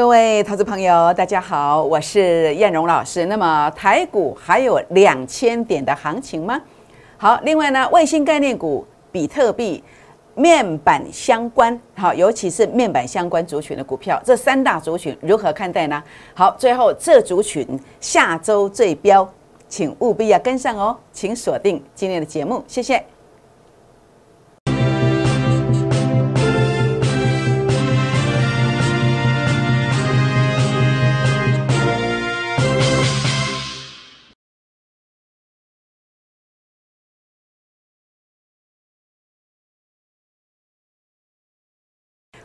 各位投资朋友，大家好，我是燕荣老师。那么台股还有两千点的行情吗？好，另外呢，卫星概念股、比特币、面板相关，好，尤其是面板相关族群的股票，这三大族群如何看待呢？好，最后这族群下周最标，请务必要跟上哦，请锁定今天的节目，谢谢。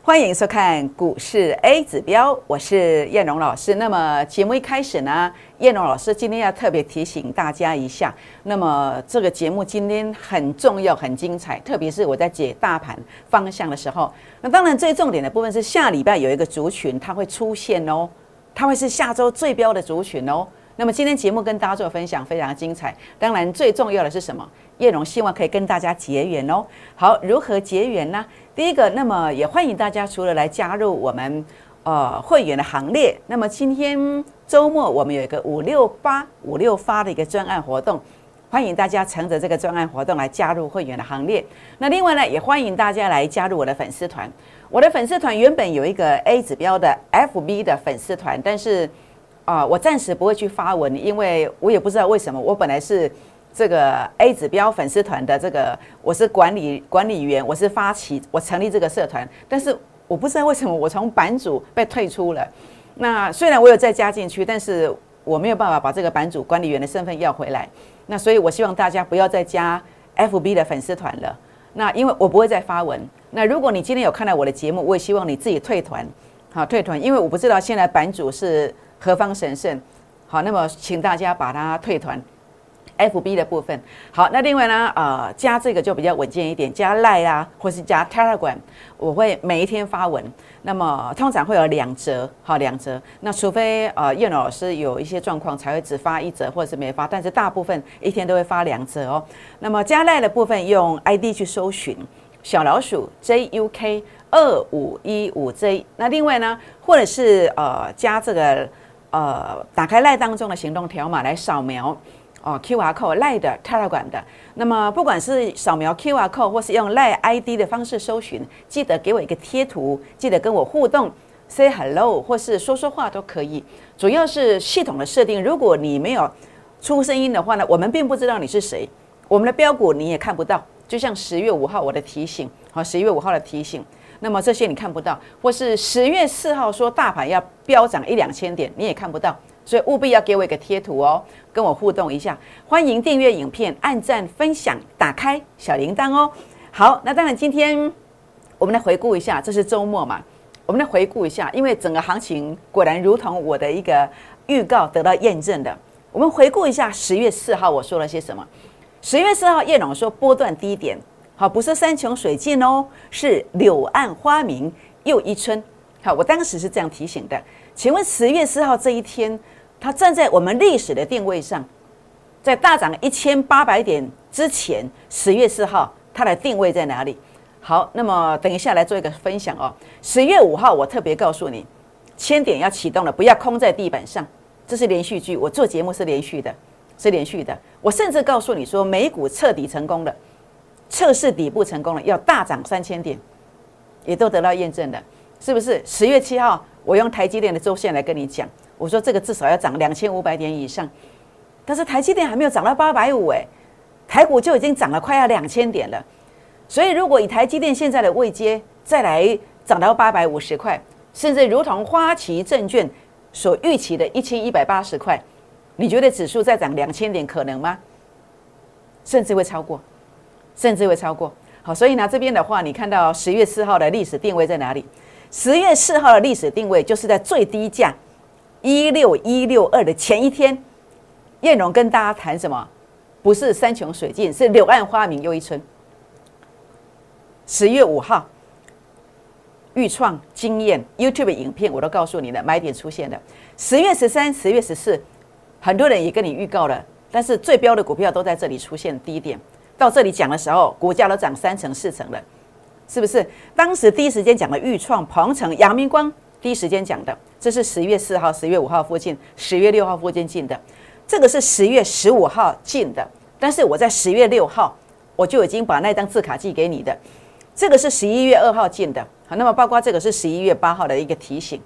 欢迎收看股市 A 指标，我是燕荣老师。那么节目一开始呢，燕荣老师今天要特别提醒大家一下。那么这个节目今天很重要、很精彩，特别是我在解大盘方向的时候。那当然最重点的部分是下礼拜有一个族群它会出现哦，它会是下周最标的族群哦。那么今天节目跟大家做分享非常精彩。当然最重要的是什么？叶荣希望可以跟大家结缘哦。好，如何结缘呢？第一个，那么也欢迎大家除了来加入我们呃会员的行列，那么今天周末我们有一个五六八五六发的一个专案活动，欢迎大家乘着这个专案活动来加入会员的行列。那另外呢，也欢迎大家来加入我的粉丝团。我的粉丝团原本有一个 A 指标的 FB 的粉丝团，但是啊，我暂时不会去发文，因为我也不知道为什么，我本来是。这个 A 指标粉丝团的这个，我是管理管理员，我是发起，我成立这个社团，但是我不知道为什么我从版主被退出了。那虽然我有再加进去，但是我没有办法把这个版主管理员的身份要回来。那所以我希望大家不要再加 FB 的粉丝团了。那因为我不会再发文。那如果你今天有看到我的节目，我也希望你自己退团，好退团，因为我不知道现在版主是何方神圣。好，那么请大家把它退团。F B 的部分，好，那另外呢，呃，加这个就比较稳健一点，加 Line 啊，或是加 Telegram，我会每一天发文，那么通常会有两折，好，两折。那除非呃叶老师有一些状况才会只发一折，或者是没发，但是大部分一天都会发两折哦。那么加 Line 的部分用 ID 去搜寻小老鼠 J U K 二五一五 J，那另外呢，或者是呃加这个呃打开赖当中的行动条码来扫描。哦，Q R code 赖的 Telegram 的，那么不管是扫描 Q R code 或是用赖 ID 的方式搜寻，记得给我一个贴图，记得跟我互动，say hello 或是说说话都可以。主要是系统的设定，如果你没有出声音的话呢，我们并不知道你是谁，我们的标股你也看不到。就像十月五号我的提醒，好，十一月五号的提醒，那么这些你看不到，或是十月四号说大盘要飙涨一两千点，你也看不到。所以务必要给我一个贴图哦，跟我互动一下。欢迎订阅影片、按赞、分享、打开小铃铛哦。好，那当然今天我们来回顾一下，这是周末嘛？我们来回顾一下，因为整个行情果然如同我的一个预告得到验证的。我们回顾一下十月四号我说了些什么？十月四号叶总说波段低点，好，不是山穷水尽哦，是柳暗花明又一村。好，我当时是这样提醒的。请问十月四号这一天？它站在我们历史的定位上，在大涨一千八百点之前，十月四号它的定位在哪里？好，那么等一下来做一个分享哦。十月五号我特别告诉你，千点要启动了，不要空在地板上，这是连续剧。我做节目是连续的，是连续的。我甚至告诉你说，美股彻底成功了，测试底部成功了，要大涨三千点，也都得到验证了，是不是？十月七号，我用台积电的周线来跟你讲。我说这个至少要涨两千五百点以上，但是台积电还没有涨到八百五哎，台股就已经涨了快要两千点了，所以如果以台积电现在的位阶再来涨到八百五十块，甚至如同花旗证券所预期的一千一百八十块，你觉得指数再涨两千点可能吗？甚至会超过，甚至会超过。好，所以呢这边的话，你看到十月四号的历史定位在哪里？十月四号的历史定位就是在最低价。一六一六二的前一天，燕荣跟大家谈什么？不是山穷水尽，是柳暗花明又一村。十月五号，预创经验 YouTube 影片我都告诉你了，买点出现的。十月十三、十月十四，很多人也跟你预告了，但是最标的股票都在这里出现低点。到这里讲的时候，股价都涨三成、四成了，是不是？当时第一时间讲的预创、鹏程、阳明光。第一时间讲的，这是十月四号、十月五号附近、十月六号附近进的，这个是十月十五号进的，但是我在十月六号我就已经把那张字卡寄给你的，这个是十一月二号进的，好，那么包括这个是十一月八号的一个提醒，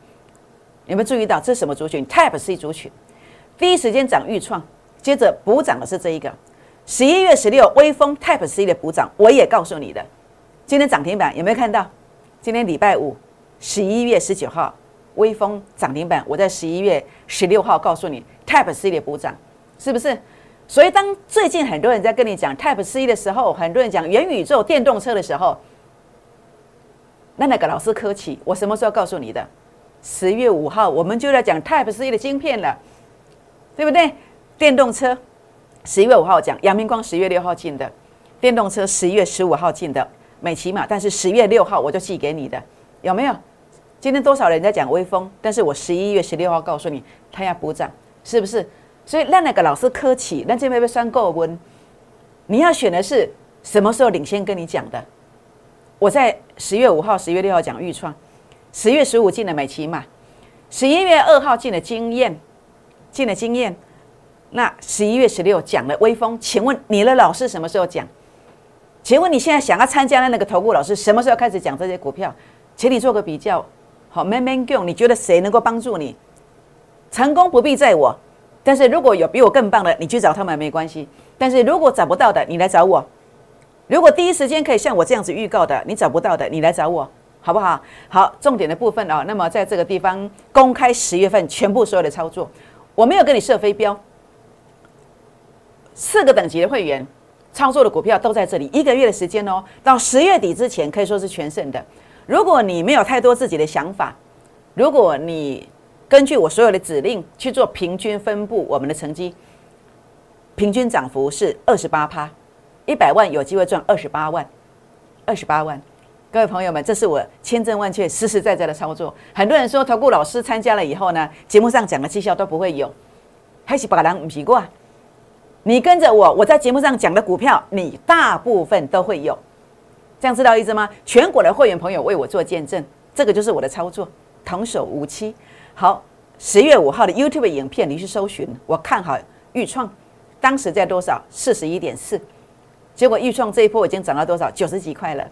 你们注意到这是什么族群？Type C 族群，第一时间涨预创，接着补涨的是这一个，十一月十六微风 Type C 的补涨，我也告诉你的，今天涨停板有没有看到？今天礼拜五。十一月十九号，微风涨停板。我在十一月十六号告诉你，Type C 的补涨，是不是？所以当最近很多人在跟你讲 Type C 的时候，很多人讲元宇宙电动车的时候，那那个老师客气，我什么时候告诉你的？十月五号，我们就在讲 Type C 的晶片了，对不对？电动车十一月五号讲，阳明光十月六号进的，电动车十一月十五号进的，美骑马，但是十月六号我就寄给你的，有没有？今天多少人在讲微风？但是我十一月十六号告诉你，他要补涨，是不是？所以让那个老师客气，那这边被算够温。你要选的是什么时候领先跟你讲的？我在十月五号、十月六号讲预创，十月十五进了美琪嘛，十一月二号进了经验，进了经验。那十一月十六讲了微风，请问你的老师什么时候讲？请问你现在想要参加的那个投顾老师什么时候开始讲这些股票？请你做个比较。好，man man go，你觉得谁能够帮助你？成功不必在我，但是如果有比我更棒的，你去找他们没关系。但是如果找不到的，你来找我。如果第一时间可以像我这样子预告的，你找不到的，你来找我，好不好？好，重点的部分啊，那么在这个地方公开十月份全部所有的操作，我没有跟你设飞镖。四个等级的会员操作的股票都在这里，一个月的时间哦，到十月底之前可以说是全胜的。如果你没有太多自己的想法，如果你根据我所有的指令去做平均分布，我们的成绩平均涨幅是二十八趴，一百万有机会赚二十八万，二十八万。各位朋友们，这是我千真万确、实实在在的操作。很多人说投顾老师参加了以后呢，节目上讲的绩效都不会有，还是把人唔习惯。你跟着我，我在节目上讲的股票，你大部分都会有。这样知道意思吗？全国的会员朋友为我做见证，这个就是我的操作，童叟无欺。好，十月五号的 YouTube 影片，你去搜寻，我看好预创，当时在多少？四十一点四，结果预创这一波已经涨到多少？九十几块了，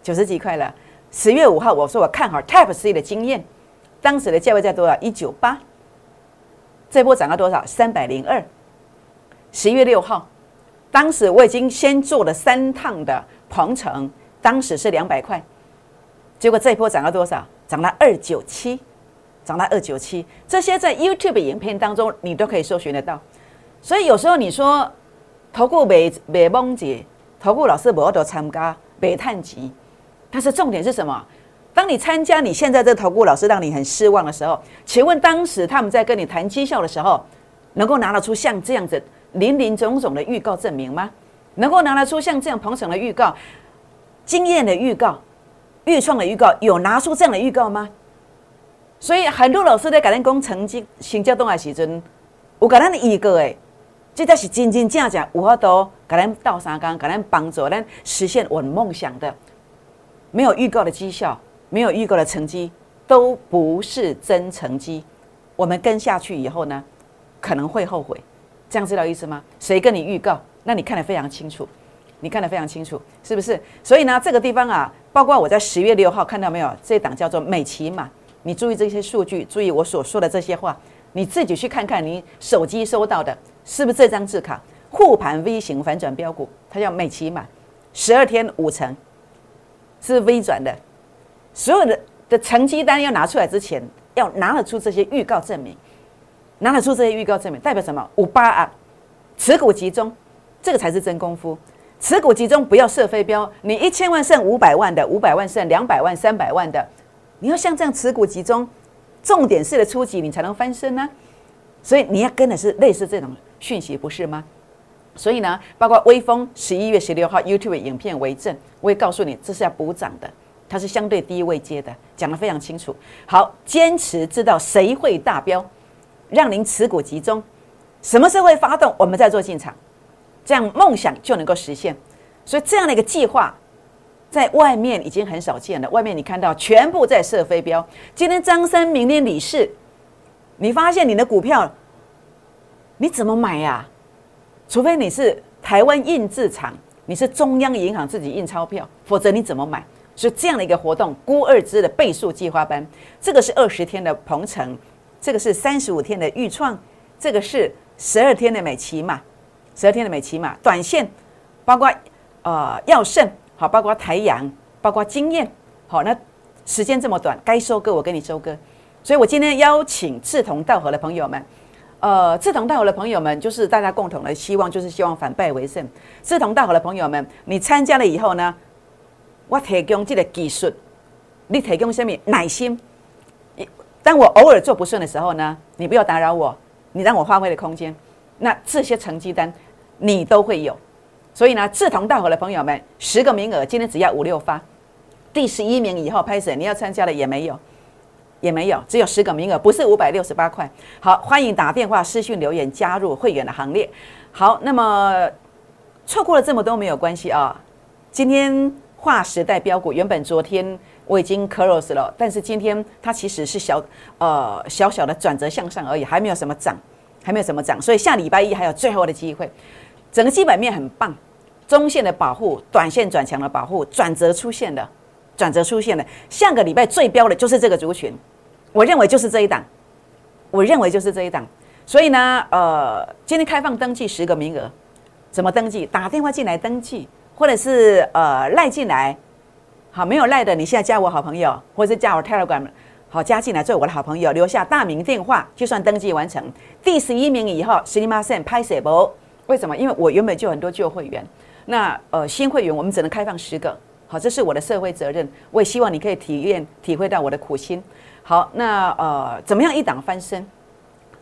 九十几块了。十月五号我说我看好 Type C 的经验，当时的价位在多少？一九八，这波涨到多少？三百零二。十一月六号，当时我已经先做了三趟的。鹏程当时是两百块，结果这一波涨到多少？涨到二九七，涨到二九七。这些在 YouTube 影片当中你都可以搜寻得到。所以有时候你说投顾美美梦姐，投顾老师不要参加，没探级。但是重点是什么？当你参加，你现在这投顾老师让你很失望的时候，请问当时他们在跟你谈绩效的时候，能够拿得出像这样子林林总总的预告证明吗？能够拿得出像这样捧场的预告、经验的预告、预创的预告，有拿出这样的预告吗？所以很多老师在改咱讲成绩、成交动的时阵，有给咱的预告诶，这才是真真正正有法度给咱倒三缸，给咱帮助咱实现我们梦想的。没有预告的绩效，没有预告的成绩，都不是真成绩。我们跟下去以后呢，可能会后悔。这样知道意思吗？谁跟你预告？那你看得非常清楚，你看得非常清楚，是不是？所以呢，这个地方啊，包括我在十月六号看到没有？这档叫做美骑马，你注意这些数据，注意我所说的这些话，你自己去看看，你手机收到的是不是这张字卡？护盘 V 型反转标股，它叫美骑马，十二天五成，是 V 转的。所有的的成绩单要拿出来之前，要拿得出这些预告证明，拿得出这些预告证明，代表什么？五八啊，持股集中。这个才是真功夫，持股集中，不要设飞镖。你一千万剩五百万的，五百万剩两百万、三百万的，你要像这样持股集中，重点式的初级，你才能翻身呢。所以你要跟的是类似这种讯息，不是吗？所以呢，包括微风十一月十六号 YouTube 影片为证，我也告诉你，这是要补涨的，它是相对低位接的，讲得非常清楚。好，坚持知道谁会大标，让您持股集中，什么时候会发动，我们再做进场。这样梦想就能够实现，所以这样的一个计划，在外面已经很少见了。外面你看到全部在射飞镖。今天张三，明天李四，你发现你的股票你怎么买呀？除非你是台湾印制厂，你是中央银行自己印钞票，否则你怎么买？所以这样的一个活动，估二支的倍数计划班，这个是二十天的鹏程，这个是三十五天的预创，这个是十二天的美骑马，十二天的美骑马，短线包括呃药盛，好，包括台阳，包括经验，好，那时间这么短，该收割我给你收割，所以我今天邀请志同道合的朋友们，呃，志同道合的朋友们，就是大家共同的希望，就是希望反败为胜。志同道合的朋友们，你参加了以后呢？我提供这个技术，你提供什么耐心？当我偶尔做不顺的时候呢，你不要打扰我，你让我发挥的空间。那这些成绩单你都会有。所以呢，志同道合的朋友们，十个名额今天只要五六发，第十一名以后拍审你要参加的也没有，也没有，只有十个名额，不是五百六十八块。好，欢迎打电话、私讯留言加入会员的行列。好，那么错过了这么多没有关系啊，今天。划时代标股，原本昨天我已经 close 了，但是今天它其实是小呃小小的转折向上而已，还没有什么涨，还没有什么涨，所以下礼拜一还有最后的机会。整个基本面很棒，中线的保护，短线转强的保护，转折出现了，转折出现了。下个礼拜最标的就是这个族群，我认为就是这一档，我认为就是这一档。所以呢，呃，今天开放登记十个名额，怎么登记？打电话进来登记。或者是呃赖进来，好没有赖的，你现在加我好朋友，或者是加我 Telegram，好加进来做我的好朋友，留下大名电话，就算登记完成。第十一名以后，十零八线拍摄不？为什么？因为我原本就很多旧会员，那呃新会员我们只能开放十个，好，这是我的社会责任，我也希望你可以体验体会到我的苦心。好，那呃怎么样一档翻身？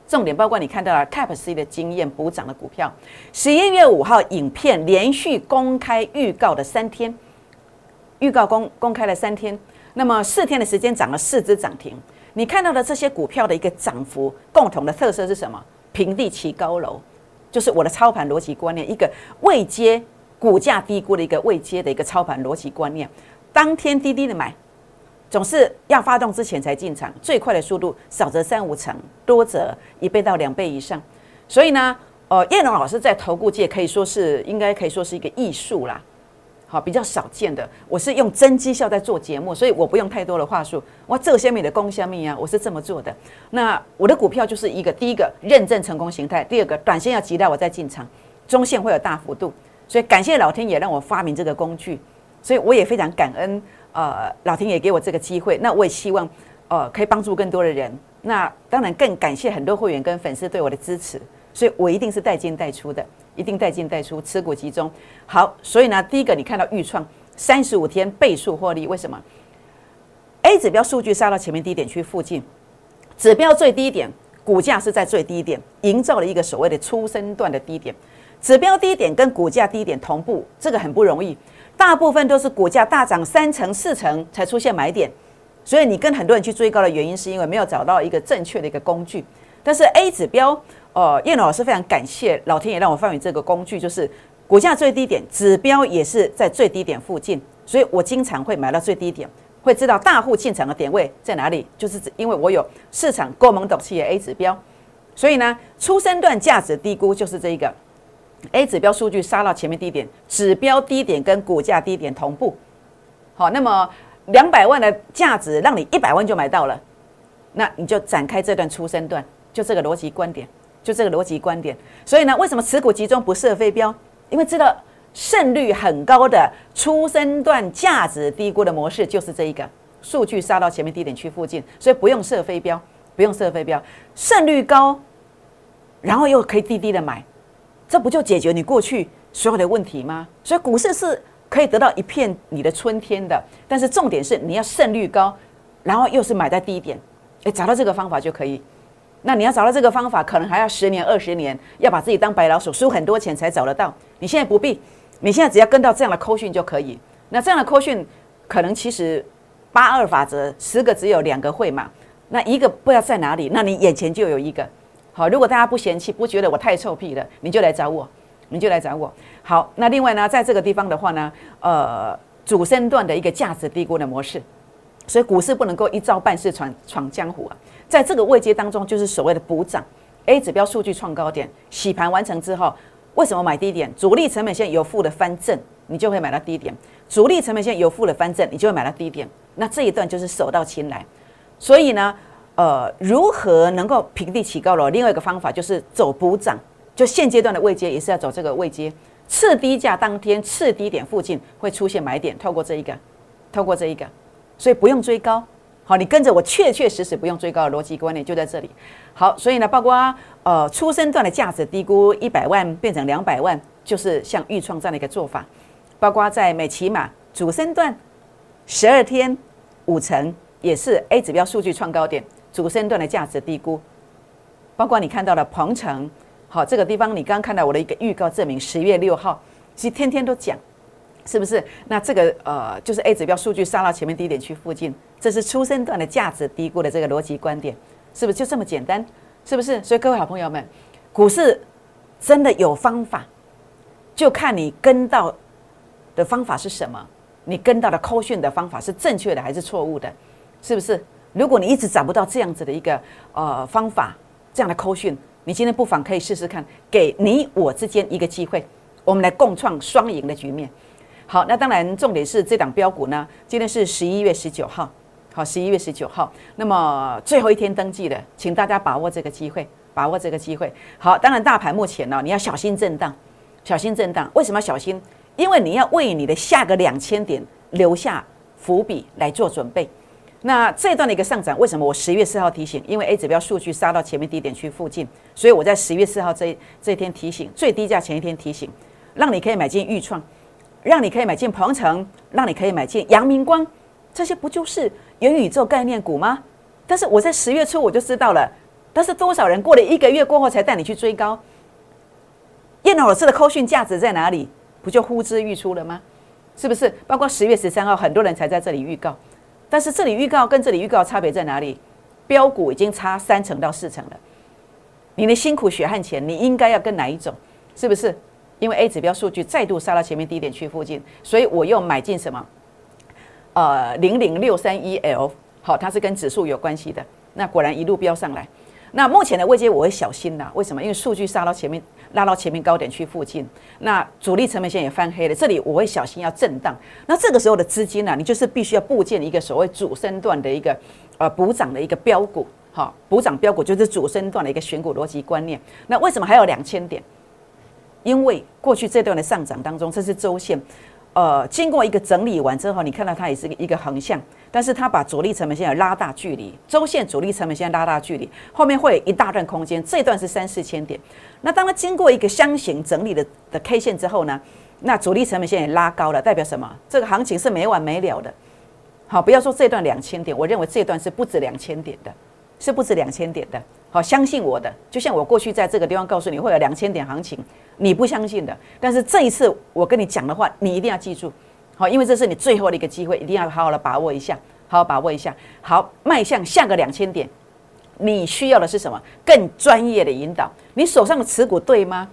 重点包括你看到了 Cap C 的经验补涨的股票，十一月五号影片连续公开预告的三天，预告公公开了三天，那么四天的时间涨了四只涨停。你看到的这些股票的一个涨幅，共同的特色是什么？平地起高楼，就是我的操盘逻辑观念，一个未接股价低估的一个未接的一个操盘逻辑观念，当天滴滴的买。总是要发动之前才进场，最快的速度少则三五成，多则一倍到两倍以上。所以呢，呃，叶龙老师在投顾界可以说是应该可以说是一个艺术啦，好比较少见的。我是用真绩效在做节目，所以我不用太多的话术。哇，这个下面的功下面啊，我是这么做的。那我的股票就是一个第一个认证成功形态，第二个短线要急到我再进场，中线会有大幅度。所以感谢老天爷让我发明这个工具，所以我也非常感恩。呃，老天也给我这个机会，那我也希望，呃，可以帮助更多的人。那当然更感谢很多会员跟粉丝对我的支持，所以我一定是带进带出的，一定带进带出，持股集中。好，所以呢，第一个你看到预创三十五天倍数获利，为什么？A 指标数据杀到前面低点区附近，指标最低点，股价是在最低点，营造了一个所谓的初升段的低点，指标低点跟股价低点同步，这个很不容易。大部分都是股价大涨三成四成才出现买点，所以你跟很多人去追高的原因，是因为没有找到一个正确的一个工具。但是 A 指标，呃，叶老师非常感谢老天爷让我发明这个工具，就是股价最低点，指标也是在最低点附近，所以我经常会买到最低点，会知道大户进场的点位在哪里，就是因为我有市场够猛懂企业 A 指标，所以呢，初生段价值低估就是这一个。A 指标数据杀到前面低点，指标低点跟股价低点同步，好，那么两百万的价值让你一百万就买到了，那你就展开这段出生段，就这个逻辑观点，就这个逻辑观点。所以呢，为什么持股集中不设飞镖？因为知道胜率很高的出生段价值低估的模式就是这一个，数据杀到前面低点区附近，所以不用设飞镖，不用设飞镖，胜率高，然后又可以低低的买。这不就解决你过去所有的问题吗？所以股市是可以得到一片你的春天的，但是重点是你要胜率高，然后又是买在低点，诶，找到这个方法就可以。那你要找到这个方法，可能还要十年、二十年，要把自己当白老鼠，输很多钱才找得到。你现在不必，你现在只要跟到这样的扣讯就可以。那这样的扣讯，可能其实八二法则，十个只有两个会嘛，那一个不知道在哪里，那你眼前就有一个。好，如果大家不嫌弃，不觉得我太臭屁了，你就来找我，你就来找我。好，那另外呢，在这个地方的话呢，呃，主升段的一个价值低估的模式，所以股市不能够一招半式闯闯江湖啊！在这个位阶当中，就是所谓的补涨。A 指标数据创高点，洗盘完成之后，为什么买低点？主力成本线有负的翻正，你就会买到低点；主力成本线有负的翻正，你就会买到低点。那这一段就是手到擒来。所以呢，呃，如何能够平地起高楼？另外一个方法就是走补涨，就现阶段的位阶也是要走这个位阶。次低价当天次低点附近会出现买点，透过这一个，透过这一个，所以不用追高。好，你跟着我，确确实实不用追高的逻辑观念就在这里。好，所以呢，包括呃，出生段的价值低估一百万变成两百万，就是像预创这样的一个做法。包括在美骑马主升段十二天五成，也是 A 指标数据创高点，主升段的价值低估。包括你看到的鹏程。好，这个地方你刚刚看到我的一个预告，证明十月六号，其实天天都讲，是不是？那这个呃，就是 A 指标数据杀到前面低点区附近，这是初生段的价值低估的这个逻辑观点，是不是就这么简单？是不是？所以各位好朋友们，股市真的有方法，就看你跟到的方法是什么，你跟到的扣讯的方法是正确的还是错误的，是不是？如果你一直找不到这样子的一个呃方法，这样的扣讯。你今天不妨可以试试看，给你我之间一个机会，我们来共创双赢的局面。好，那当然重点是这档标股呢，今天是十一月十九号，好，十一月十九号，那么最后一天登记的，请大家把握这个机会，把握这个机会。好，当然大盘目前呢，你要小心震荡，小心震荡。为什么要小心？因为你要为你的下个两千点留下伏笔来做准备。那这段的一个上涨，为什么我十月四号提醒？因为 A 指标数据杀到前面低点区附近，所以我在十月四号这这一天提醒，最低价前一天提醒，让你可以买进豫创，让你可以买进鹏程，让你可以买进阳明光，这些不就是元宇宙概念股吗？但是我在十月初我就知道了，但是多少人过了一个月过后才带你去追高？叶老师的扣讯价值在哪里？不就呼之欲出了吗？是不是？包括十月十三号，很多人才在这里预告。但是这里预告跟这里预告差别在哪里？标股已经差三成到四成了。你的辛苦血汗钱，你应该要跟哪一种？是不是？因为 A 指标数据再度杀到前面低点区附近，所以我又买进什么？呃，零零六三一 L，好，它是跟指数有关系的。那果然一路飙上来。那目前的位阶我会小心呐，为什么？因为数据杀到前面。拉到前面高点去附近，那主力成本线也翻黑了。这里我会小心要震荡。那这个时候的资金呢，你就是必须要部建一个所谓主升段的一个呃补涨的一个标股，好，补涨标股就是主升段的一个选股逻辑观念。那为什么还有两千点？因为过去这段的上涨当中，这是周线。呃，经过一个整理完之后，你看到它也是一个横向，但是它把主力成本线拉大距离，周线主力成本线拉大距离，后面会有一大段空间，这段是三四千点。那当它经过一个箱型整理的的 K 线之后呢，那主力成本线也拉高了，代表什么？这个行情是没完没了的。好，不要说这段两千点，我认为这段是不止两千点的，是不止两千点的。好，相信我的，就像我过去在这个地方告诉你会有两千点行情，你不相信的。但是这一次我跟你讲的话，你一定要记住，好，因为这是你最后的一个机会，一定要好好的把握一下，好好把握一下。好，迈向下个两千点，你需要的是什么？更专业的引导。你手上的持股对吗？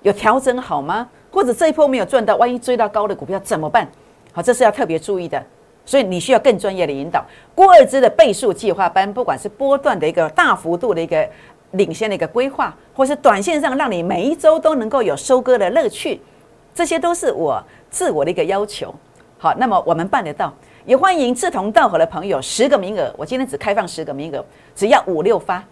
有调整好吗？或者这一波没有赚到，万一追到高的股票怎么办？好，这是要特别注意的。所以你需要更专业的引导。郭二之的倍数计划班，不管是波段的一个大幅度的一个领先的一个规划，或是短线上让你每一周都能够有收割的乐趣，这些都是我自我的一个要求。好，那么我们办得到，也欢迎志同道合的朋友，十个名额，我今天只开放十个名额，只要五六发，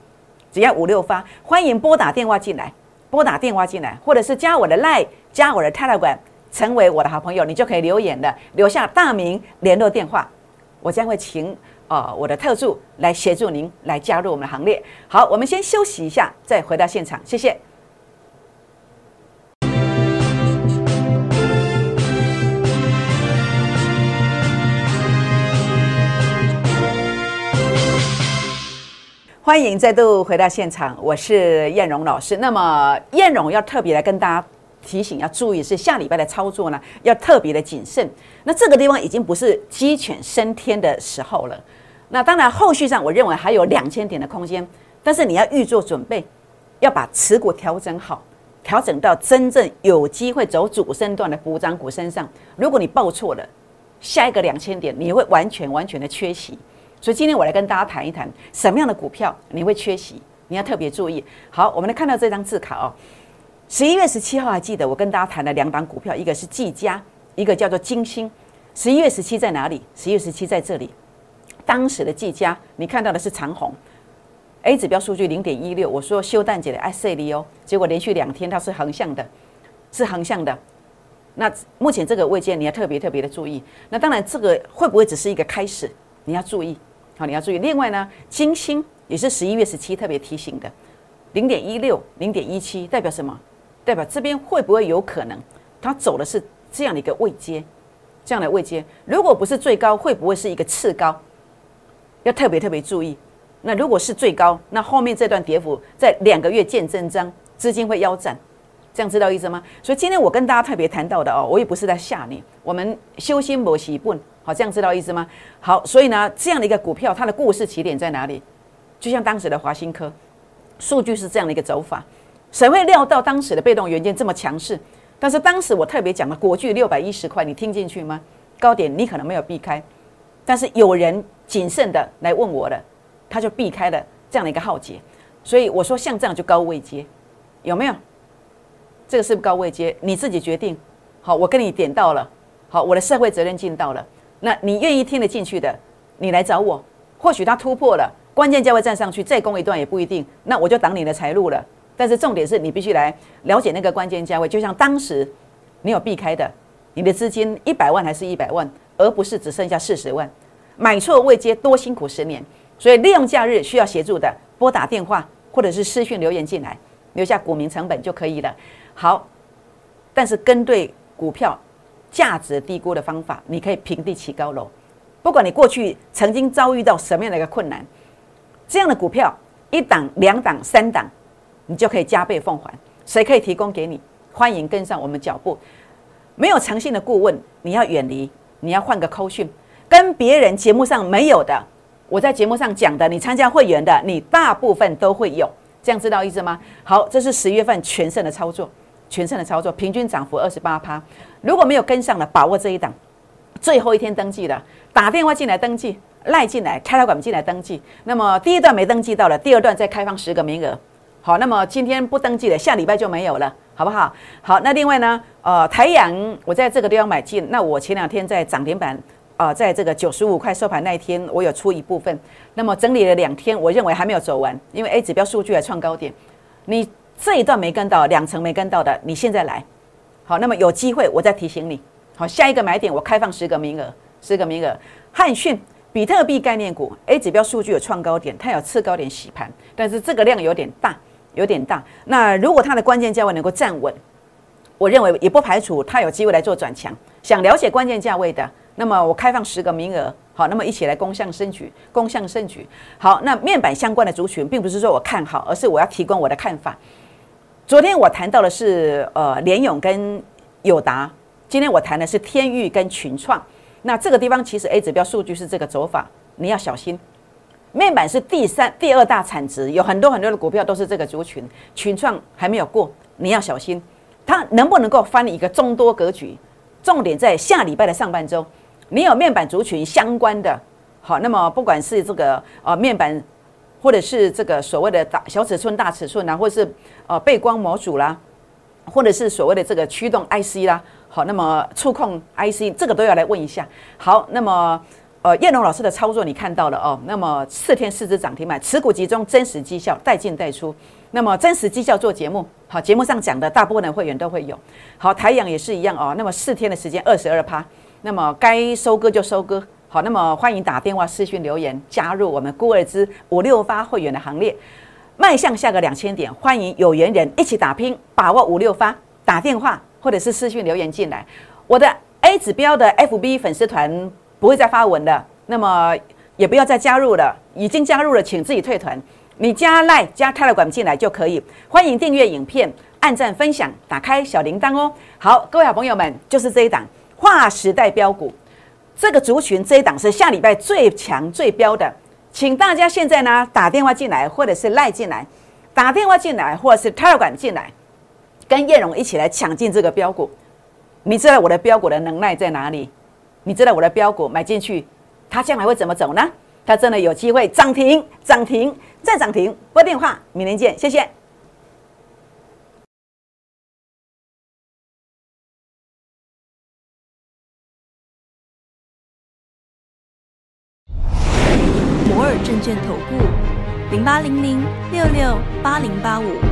只要五六发，欢迎拨打电话进来，拨打电话进来，或者是加我的 Line，加我的 Telegram。成为我的好朋友，你就可以留言的，留下大名、联络电话，我将会请呃我的特助来协助您来加入我们的行列。好，我们先休息一下，再回到现场，谢谢。欢迎再度回到现场，我是燕荣老师。那么燕荣要特别来跟大家。提醒要注意，是下礼拜的操作呢，要特别的谨慎。那这个地方已经不是鸡犬升天的时候了。那当然，后续上我认为还有两千点的空间，但是你要预做准备，要把持股调整好，调整到真正有机会走主升段的补涨股身上。如果你报错了，下一个两千点你会完全完全的缺席。所以今天我来跟大家谈一谈什么样的股票你会缺席，你要特别注意。好，我们来看到这张字卡哦。十一月十七号还记得我跟大家谈了两档股票，一个是技嘉，一个叫做金星。十一月十七在哪里？十一月十七在这里。当时的技嘉，你看到的是长虹，A 指标数据零点一六。我说休蛋姐的 I C 利哦，结果连续两天它是横向的，是横向的。那目前这个位阶你要特别特别的注意。那当然这个会不会只是一个开始？你要注意。好，你要注意。另外呢，金星也是十一月十七特别提醒的，零点一六、零点一七代表什么？代表这边会不会有可能它走的是这样的一个位阶？这样的位阶，如果不是最高，会不会是一个次高？要特别特别注意。那如果是最高，那后面这段跌幅在两个月见真章，资金会腰斩，这样知道意思吗？所以今天我跟大家特别谈到的哦，我也不是在吓你，我们修心磨习笨。好，这样知道意思吗？好，所以呢，这样的一个股票，它的故事起点在哪里？就像当时的华新科，数据是这样的一个走法。谁会料到当时的被动元件这么强势？但是当时我特别讲了国巨六百一十块，你听进去吗？高点你可能没有避开，但是有人谨慎的来问我了，他就避开了这样的一个浩劫。所以我说像这样就高位接，有没有？这个是不是高位接？你自己决定。好，我跟你点到了。好，我的社会责任尽到了。那你愿意听得进去的，你来找我。或许他突破了关键价位站上去，再攻一段也不一定。那我就挡你的财路了。但是重点是你必须来了解那个关键价位。就像当时你有避开的，你的资金一百万还是一百万，而不是只剩下四十万。买错未接多辛苦十年。所以利用假日需要协助的，拨打电话或者是私讯留言进来，留下股民成本就可以了。好，但是跟对股票。价值低估的方法，你可以平地起高楼。不管你过去曾经遭遇到什么样的一个困难，这样的股票一档、两档、三档，你就可以加倍奉还。谁可以提供给你？欢迎跟上我们脚步。没有诚信的顾问，你要远离。你要换个扣讯，跟别人节目上没有的，我在节目上讲的，你参加会员的，你大部分都会有。这样知道意思吗？好，这是十月份全胜的操作。全胜的操作，平均涨幅二十八趴。如果没有跟上了，把握这一档，最后一天登记的，打电话进来登记，赖进来，开条管进来登记。那么第一段没登记到了，第二段再开放十个名额。好，那么今天不登记了，下礼拜就没有了，好不好？好，那另外呢，呃，台阳我在这个地方买进，那我前两天在涨停板，啊，在这个九十五块收盘那一天，我有出一部分。那么整理了两天，我认为还没有走完，因为 A 指标数据还创高点，你。这一段没跟到，两层没跟到的，你现在来，好，那么有机会我再提醒你，好，下一个买点我开放十个名额，十个名额。汉讯、比特币概念股 A 指标数据有创高点，它有次高点洗盘，但是这个量有点大，有点大。那如果它的关键价位能够站稳，我认为也不排除它有机会来做转强。想了解关键价位的，那么我开放十个名额，好，那么一起来攻向升局，攻向升局。好，那面板相关的族群，并不是说我看好，而是我要提供我的看法。昨天我谈到的是呃联勇跟友达，今天我谈的是天域跟群创。那这个地方其实 A 指标数据是这个走法，你要小心。面板是第三、第二大产值，有很多很多的股票都是这个族群。群创还没有过，你要小心，它能不能够翻一个中多格局？重点在下礼拜的上半周，你有面板族群相关的，好，那么不管是这个呃面板。或者是这个所谓的大小尺寸、大尺寸啊，或者是呃背光模组啦，或者是所谓的这个驱动 IC 啦，好，那么触控 IC 这个都要来问一下。好，那么呃叶龙老师的操作你看到了哦，那么四天四只涨停板，持股集中，真实绩效，带进带出。那么真实绩效做节目，好，节目上讲的大部分的会员都会有。好，台阳也是一样哦，那么四天的时间二十二趴，那么该收割就收割。好，那么欢迎打电话、私讯留言加入我们孤儿之五六发会员的行列，迈向下个两千点。欢迎有缘人一起打拼，把握五六发，打电话或者是私讯留言进来。我的 A 指标的 FB 粉丝团不会再发文的，那么也不要再加入了。已经加入了，请自己退团。你加赖加泰勒管进来就可以。欢迎订阅影片、按赞、分享、打开小铃铛哦。好，各位好朋友们，就是这一档划时代标股。这个族群这一档是下礼拜最强最标的，请大家现在呢打电话进来，或者是赖进来，打电话进来，或者是 Telegram 进来，跟叶荣一起来抢进这个标股。你知道我的标股的能耐在哪里？你知道我的标股买进去，它将来会怎么走呢？它真的有机会涨停、涨停再涨停。拨电话，明天见，谢谢。摩尔证券投顾零八零零六六八零八五。